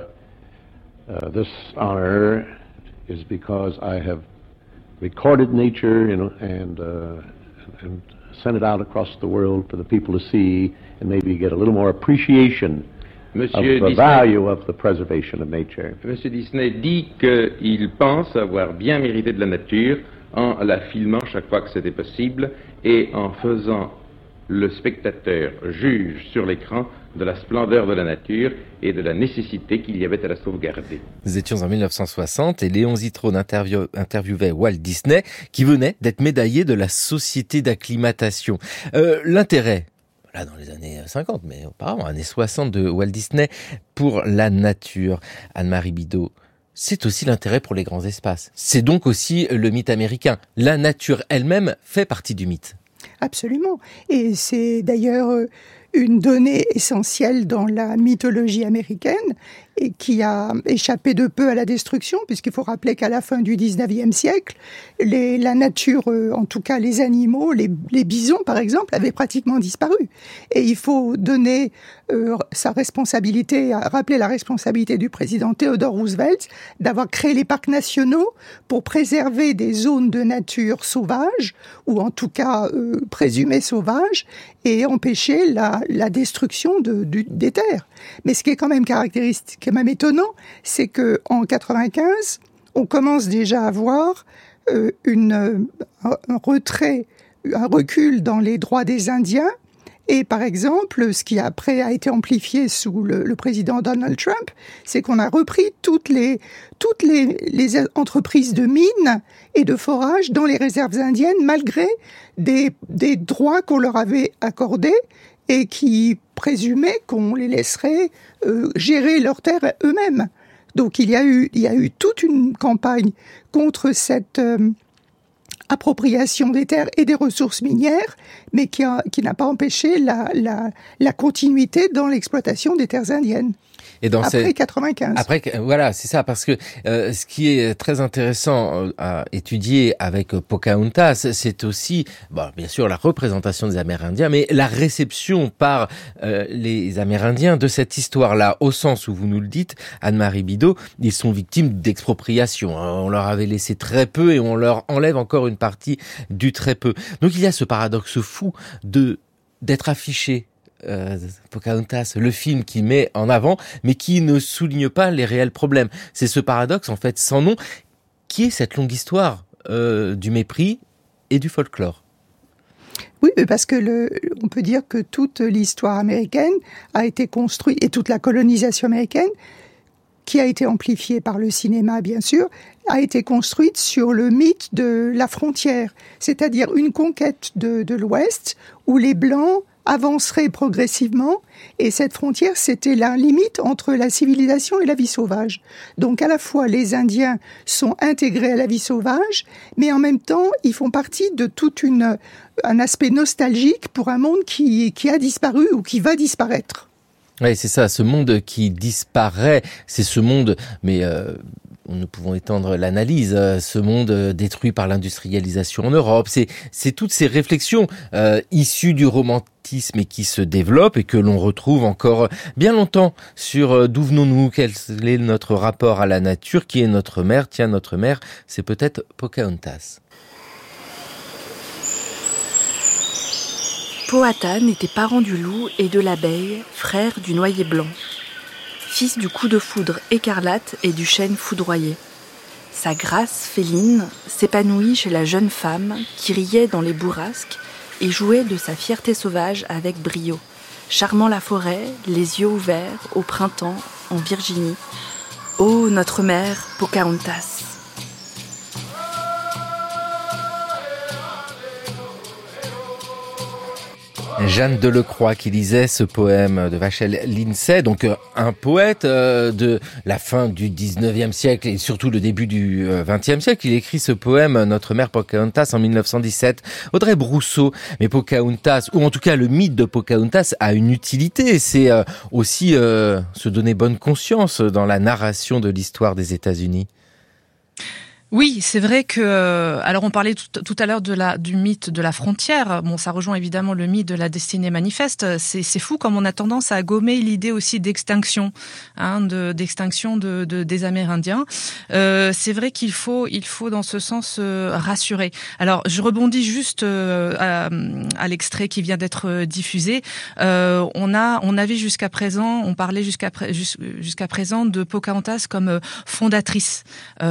uh this honor is because I have recorded nature, know, and uh, and sent it out across the world for the people to see, and maybe get a little more appreciation Monsieur of the Disney, value of the preservation of nature. Monsieur Disney dit qu'il pense avoir bien mérité de la nature en la filmant chaque fois que c'était possible et en faisant le spectateur juge sur l'écran de la splendeur de la nature et de la nécessité qu'il y avait à la sauvegarder. Nous étions en 1960 et Léon Zitrone interviewait Walt Disney qui venait d'être médaillé de la Société d'acclimatation. Euh, L'intérêt là dans les années 50, mais auparavant, années 60 de Walt Disney pour la nature. Anne-Marie Bidot, c'est aussi l'intérêt pour les grands espaces. C'est donc aussi le mythe américain. La nature elle-même fait partie du mythe. Absolument. Et c'est d'ailleurs euh, une donnée essentielle dans la mythologie américaine et qui a échappé de peu à la destruction, puisqu'il faut rappeler qu'à la fin du 19e siècle, les, la nature, euh, en tout cas les animaux, les, les, bisons par exemple, avaient pratiquement disparu. Et il faut donner euh, sa responsabilité, rappeler la responsabilité du président Theodore Roosevelt d'avoir créé les parcs nationaux pour préserver des zones de nature sauvages, ou en tout cas euh, présumées sauvages, et empêcher la, la destruction de, des terres. Mais ce qui est quand même caractéristique, même étonnant, c'est que en 95, on commence déjà à voir euh, une, un retrait, un recul dans les droits des Indiens. Et par exemple, ce qui après a été amplifié sous le, président Donald Trump, c'est qu'on a repris toutes les toutes les, entreprises de mines et de forage dans les réserves indiennes, malgré des, des droits qu'on leur avait accordés et qui présumaient qu'on les laisserait euh, gérer leurs terres eux-mêmes. Donc il y a eu toute une campagne contre cette euh, appropriation des terres et des ressources minières, mais qui, n'a pas empêché la continuité dans l'exploitation des terres indiennes. Et dans après 95. Après, voilà, c'est ça, parce que euh, ce qui est très intéressant euh, à étudier avec Pocahontas, c'est aussi, bon, bien sûr, la représentation des Amérindiens, mais la réception par euh, les Amérindiens de cette histoire-là, au sens où vous nous le dites, Anne-Marie Bidot, ils sont victimes d'expropriation. Hein. On leur avait laissé très peu et on leur enlève encore une partie du très peu. Donc il y a ce paradoxe fou de d'être affiché euh, le film qui met en avant, mais qui ne souligne pas les réels problèmes. C'est ce paradoxe, en fait, sans nom, qui est cette longue histoire euh, du mépris et du folklore. Oui, parce que on peut dire que toute l'histoire américaine a été construite, et toute la colonisation américaine, qui a été amplifiée par le cinéma, bien sûr, a été construite sur le mythe de la frontière, c'est-à-dire une conquête de l'Ouest où les Blancs avancerait progressivement et cette frontière, c'était la limite entre la civilisation et la vie sauvage. Donc à la fois les Indiens sont intégrés à la vie sauvage, mais en même temps, ils font partie de tout une, un aspect nostalgique pour un monde qui, qui a disparu ou qui va disparaître. Oui, c'est ça, ce monde qui disparaît, c'est ce monde, mais euh, nous pouvons étendre l'analyse, euh, ce monde euh, détruit par l'industrialisation en Europe, c'est toutes ces réflexions euh, issues du romantisme et qui se développent et que l'on retrouve encore bien longtemps sur d'où venons-nous, quel est notre rapport à la nature, qui est notre mère, tiens notre mère, c'est peut-être Pocahontas. Powhatan était parent du loup et de l'abeille, frère du noyer blanc fils du coup de foudre écarlate et du chêne foudroyé. Sa grâce féline s'épanouit chez la jeune femme qui riait dans les bourrasques et jouait de sa fierté sauvage avec brio, charmant la forêt, les yeux ouverts, au printemps, en Virginie. Ô notre mère Pocahontas Jeanne Delecroix qui lisait ce poème de Vachel Lindsay, donc euh, un poète euh, de la fin du 19e siècle et surtout le début du 20e euh, siècle. Il écrit ce poème Notre mère Pocahontas en 1917. Audrey Brousseau, mais Pocahontas, ou en tout cas le mythe de Pocahontas a une utilité. C'est aussi se donner bonne conscience dans la narration de l'histoire des États-Unis. Oui, c'est vrai que euh, alors on parlait tout, à l'heure de la du mythe de la frontière. Bon, ça rejoint évidemment le mythe de la destinée manifeste. C'est fou comme on a tendance à gommer l'idée aussi d'extinction, hein, de d'extinction de, de, des Amérindiens. Euh, c'est vrai qu'il faut il faut dans ce sens euh, rassurer. Alors je rebondis juste euh, à, l'extrait qui vient d'être diffusé. on a on avait jusqu'à présent on parlait jusqu'à jusqu'à présent de Pocahontas comme fondatrice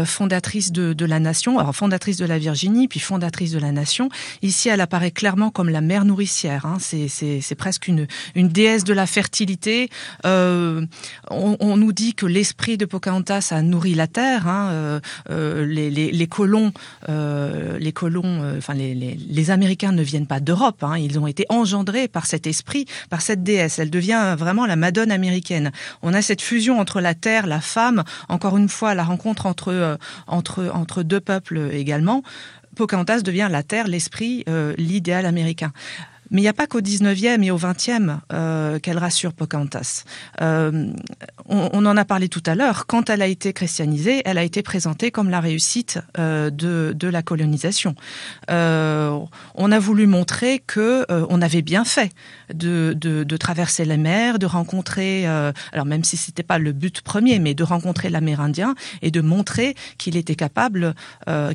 fondatrice de de, la nation, alors fondatrice de la Virginie, puis fondatrice de la nation. Ici, elle apparaît clairement comme la mère nourricière. Hein. C'est presque une, déesse de la fertilité. Euh, on, nous dit que l'esprit de Pocahontas a nourri la terre. Hein. Euh, euh les, colons, les colons, enfin les, Américains ne viennent pas d'Europe. Hein. Ils ont été engendrés par cet esprit, par cette déesse. Elle devient vraiment la Madone américaine. On a cette fusion entre la terre, la femme. Encore une fois, la rencontre entre entre entre deux peuples également, Pocahontas devient la terre, l'esprit, euh, l'idéal américain. Mais il n'y a pas qu'au 19e et au 20e euh, qu'elle rassure Pocahontas. Euh, on, en a parlé tout à l'heure. Quand elle a été christianisée, elle a été présentée comme la réussite euh, de, la colonisation. On a voulu montrer que on avait bien fait de, traverser les mers, de rencontrer, alors même si c'était pas le but premier, mais de rencontrer l'Amérindien et de montrer qu'il était capable,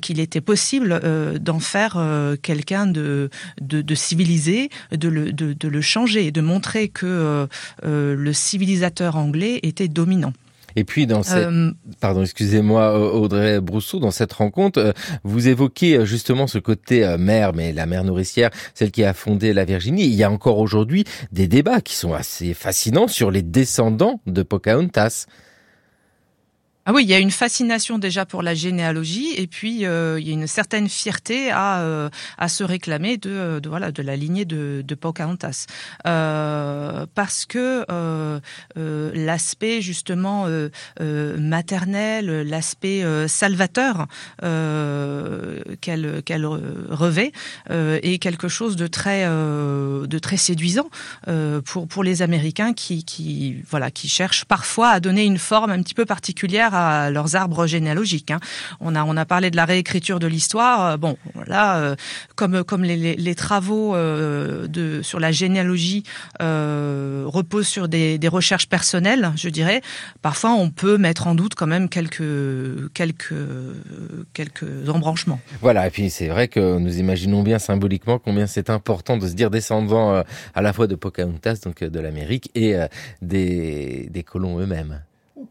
qu'il était possible d'en faire quelqu'un de, de civilisé de le, de, le changer et de montrer que euh, euh, le civilisateur anglais était dominant. Et puis dans cette, euh, pardon, excusez-moi Audrey Brousseau, dans cette rencontre, vous évoquez justement ce côté mère, mais la mère nourricière, celle qui a fondé la Virginie. Il y a encore aujourd'hui des débats qui sont assez fascinants sur les descendants de Pocahontas. Ah oui, il y a une fascination déjà pour la généalogie et puis euh, il y a une certaine fierté à euh, à se réclamer de, de, voilà de la lignée de, de Pocahontas. Euh, parce que euh, euh, l'aspect justement maternel, l'aspect salvateur qu'elle qu'elle revêt est quelque chose de très de très séduisant pour pour les Américains qui qui voilà qui cherchent parfois à donner une forme un petit peu particulière à leurs arbres généalogiques. Hein. On a on a parlé de la réécriture de l'histoire. Euh, bon, là, euh, comme comme les, travaux euh, de sur la généalogie reposent sur des, recherches personnelles, je dirais, parfois on peut mettre en doute quand même quelques quelques quelques embranchements. Voilà, et puis c'est vrai que nous imaginons bien symboliquement combien c'est important de se dire descendant à la fois de Pocahontas, donc de l'Amérique, et des, des colons eux-mêmes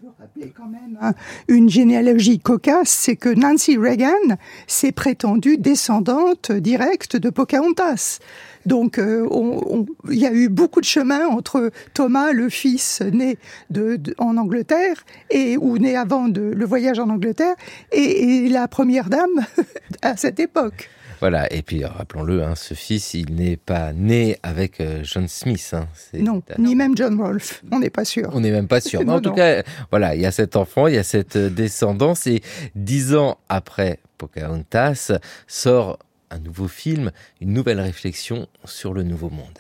peut rappeler quand même hein, une généalogie cocasse, c'est que Nancy Reagan s'est prétendue descendante directe de Pocahontas. Donc, euh, il y a eu beaucoup de chemin entre Thomas, le fils né en Angleterre et ou né avant le voyage en Angleterre, et, et la première dame à cette époque. Voilà, et puis rappelons-le, hein, ce fils, il n'est pas né avec euh, John Smith. Hein, non, ni même John Rolfe, on n'est pas sûr. On n'est même pas sûr. Mais en tout cas, voilà, il y a cet enfant, il y a cette euh, descendance, et dix ans après Pocahontas sort un nouveau film, une nouvelle réflexion sur le nouveau monde.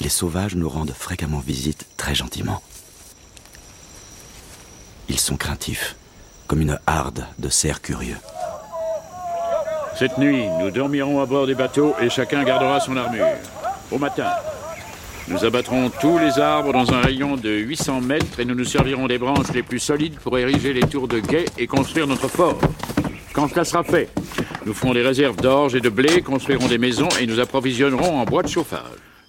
Les sauvages nous rendent fréquemment visite très gentiment. Ils sont craintifs comme une harde de cerfs curieux. Cette nuit, nous dormirons à bord des bateaux et chacun gardera son armure. Au matin, nous abattrons tous les arbres dans un rayon de 800 mètres et nous nous servirons des branches les plus solides pour ériger les tours de guet et construire notre fort. Quand cela sera fait, nous ferons des réserves d'orge et de blé, construirons des maisons et nous approvisionnerons en bois de chauffage.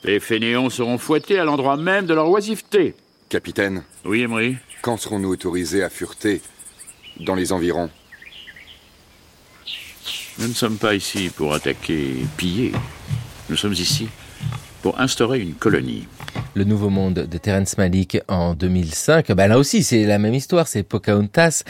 Les fainéants seront fouettés à l'endroit même de leur oisiveté. Capitaine. Oui, Emery Quand serons-nous autorisés à fureter dans les environs Nous ne sommes pas ici pour attaquer et piller. Nous sommes ici pour instaurer une colonie. Le Nouveau Monde de Terence Malik en 2005. Ben là aussi, c'est la même histoire, c'est Pocahontas.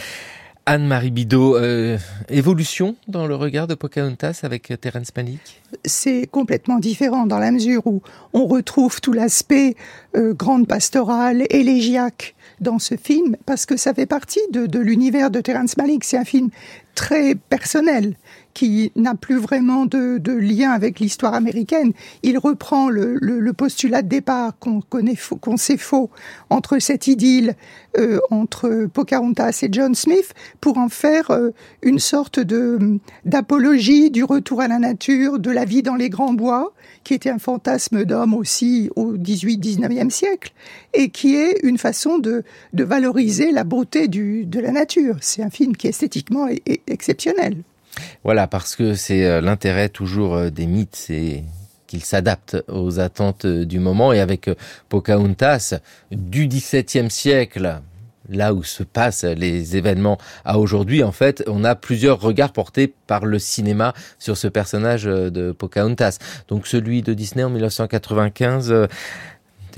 Anne-Marie Bidot, euh, évolution dans le regard de Pocahontas avec Terence Malik C'est complètement différent dans la mesure où on retrouve tout l'aspect euh, grande pastorale, élégiaque dans ce film, parce que ça fait partie de, l'univers de Terence Malik. C'est un film très personnel qui n'a plus vraiment de, lien avec l'histoire américaine. Il reprend le postulat de départ qu'on connaît, qu'on sait faux entre cette idylle euh, entre Pocahontas et John Smith pour en faire euh, une sorte de d'apologie du retour à la nature, de la vie dans les grands bois, qui était un fantasme d'homme aussi au 18-19e siècle, et qui est une façon de, de valoriser la beauté du, de la nature. C'est un film qui esthétiquement est, est exceptionnel. Voilà, parce que c'est euh, l'intérêt toujours euh, des mythes, c'est qu'ils s'adaptent aux attentes euh, du moment. Et avec Pocahontas, du XVIIe siècle, là où se passent les événements à aujourd'hui, en fait, on a plusieurs regards portés par le cinéma sur ce personnage de Pocahontas. Donc celui de Disney en 1995,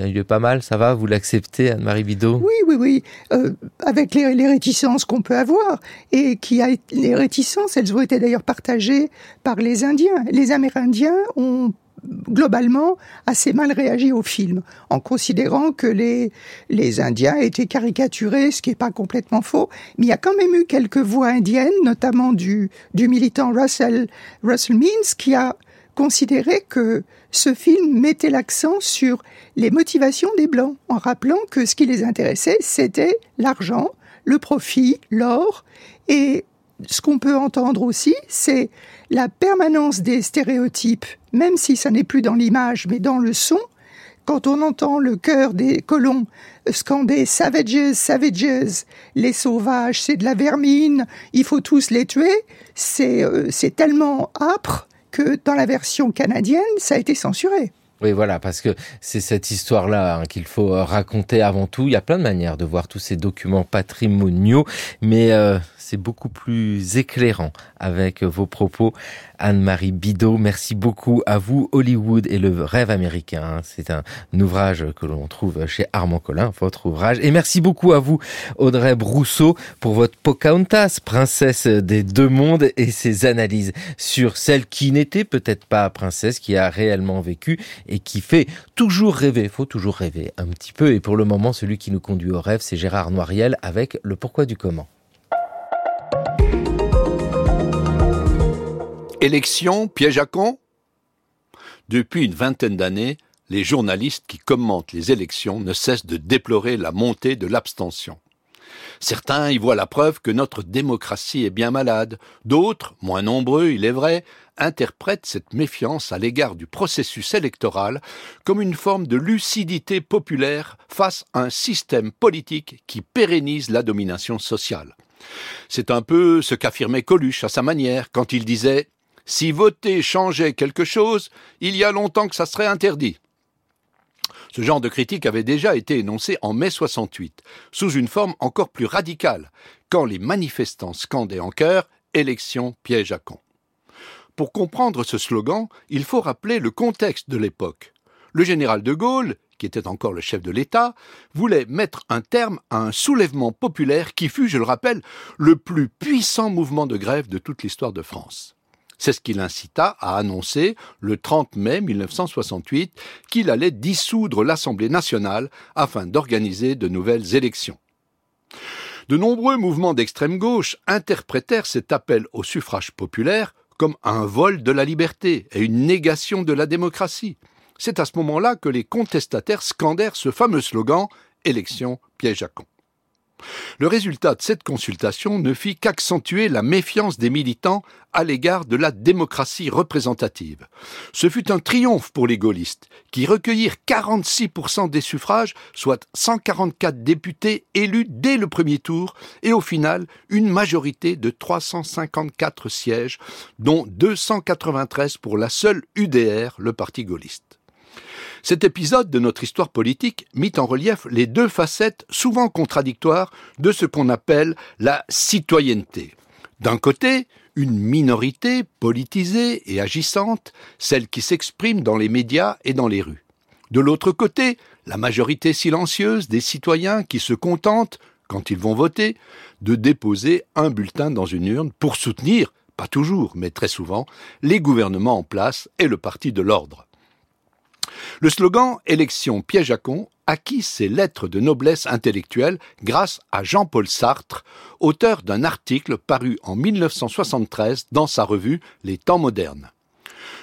il est pas mal, ça va Vous l'acceptez, Anne-Marie Bidot? Oui, oui, oui. Euh, avec les, les réticences qu'on peut avoir, et qui a les réticences, elles ont été d'ailleurs partagées par les Indiens. Les Amérindiens ont globalement assez mal réagi au film, en considérant que les, les Indiens étaient caricaturés, ce qui n'est pas complètement faux. Mais il y a quand même eu quelques voix indiennes, notamment du, du militant Russell, Russell Means, qui a considéré que ce film mettait l'accent sur les motivations des Blancs, en rappelant que ce qui les intéressait, c'était l'argent, le profit, l'or, et ce qu'on peut entendre aussi, c'est la permanence des stéréotypes, même si ça n'est plus dans l'image, mais dans le son. Quand on entend le cœur des colons scander Savages, Savages, les sauvages, c'est de la vermine, il faut tous les tuer, c'est euh, tellement âpre que dans la version canadienne, ça a été censuré. Oui, voilà, parce que c'est cette histoire-là hein, qu'il faut euh, raconter avant tout. Il y a plein de manières de voir tous ces documents patrimoniaux, mais euh, c'est beaucoup plus éclairant avec vos propos. Anne-Marie Bidot, merci beaucoup à vous. Hollywood et le rêve américain, c'est un, ouvrage que l'on trouve chez Armand Collin, votre ouvrage. Et merci beaucoup à vous, Audrey Brousseau, pour votre Pocahontas, princesse des deux mondes, et ses analyses sur celle qui n'était peut-être pas princesse, qui a réellement vécu et qui fait toujours rêver. Faut toujours rêver un petit peu. Et pour le moment, celui qui nous conduit au rêve, c'est Gérard Noiriel avec le pourquoi du comment. Élection, piège à con? Depuis une vingtaine d'années, les journalistes qui commentent les élections ne cessent de déplorer la montée de l'abstention. Certains y voient la preuve que notre démocratie est bien malade, d'autres, moins nombreux il est vrai, interprètent cette méfiance à l'égard du processus électoral comme une forme de lucidité populaire face à un système politique qui pérennise la domination sociale. C'est un peu ce qu'affirmait Coluche à sa manière quand il disait si voter changeait quelque chose, il y a longtemps que ça serait interdit. Ce genre de critique avait déjà été énoncé en mai 68, sous une forme encore plus radicale, quand les manifestants scandaient en chœur Élection piège à con. Pour comprendre ce slogan, il faut rappeler le contexte de l'époque. Le général de Gaulle, qui était encore le chef de l'État, voulait mettre un terme à un soulèvement populaire qui fut, je le rappelle, le plus puissant mouvement de grève de toute l'histoire de France. C'est ce qui l'incita à annoncer, le 30 mai 1968, qu'il allait dissoudre l'Assemblée nationale afin d'organiser de nouvelles élections. De nombreux mouvements d'extrême gauche interprétèrent cet appel au suffrage populaire comme un vol de la liberté et une négation de la démocratie. C'est à ce moment-là que les contestataires scandèrent ce fameux slogan Élection piège à con. Le résultat de cette consultation ne fit qu'accentuer la méfiance des militants à l'égard de la démocratie représentative. Ce fut un triomphe pour les gaullistes, qui recueillirent 46% des suffrages, soit 144 députés élus dès le premier tour, et au final une majorité de 354 sièges, dont 293 pour la seule UDR, le parti gaulliste. Cet épisode de notre histoire politique mit en relief les deux facettes souvent contradictoires de ce qu'on appelle la citoyenneté. D'un côté, une minorité politisée et agissante, celle qui s'exprime dans les médias et dans les rues. De l'autre côté, la majorité silencieuse des citoyens qui se contentent, quand ils vont voter, de déposer un bulletin dans une urne pour soutenir, pas toujours, mais très souvent, les gouvernements en place et le parti de l'ordre. Le slogan Élection piège à con acquit ses lettres de noblesse intellectuelle grâce à Jean-Paul Sartre, auteur d'un article paru en 1973 dans sa revue Les Temps modernes.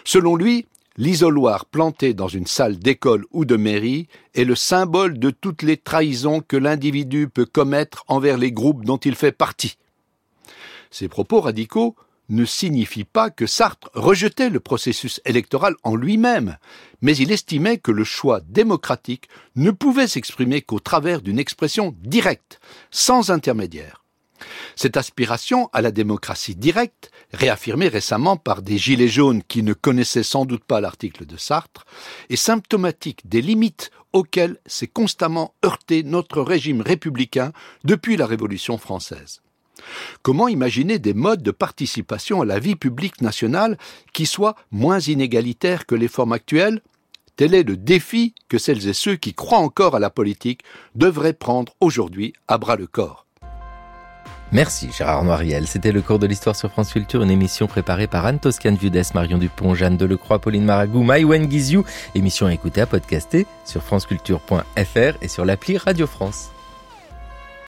Selon lui, l'isoloir planté dans une salle d'école ou de mairie est le symbole de toutes les trahisons que l'individu peut commettre envers les groupes dont il fait partie. Ces propos radicaux ne signifie pas que Sartre rejetait le processus électoral en lui-même, mais il estimait que le choix démocratique ne pouvait s'exprimer qu'au travers d'une expression directe, sans intermédiaire. Cette aspiration à la démocratie directe, réaffirmée récemment par des gilets jaunes qui ne connaissaient sans doute pas l'article de Sartre, est symptomatique des limites auxquelles s'est constamment heurté notre régime républicain depuis la Révolution française. Comment imaginer des modes de participation à la vie publique nationale qui soient moins inégalitaires que les formes actuelles? Tel est le défi que celles et ceux qui croient encore à la politique devraient prendre aujourd'hui à bras le corps. Merci Gérard Noiriel. C'était le cours de l'histoire sur France Culture, une émission préparée par Anne Toscane Viudes, Marion Dupont, Jeanne Delecroix, Pauline Maragou, Maïwen Guizou. Émission à écouter, à podcaster sur franceculture.fr et sur l'appli Radio France.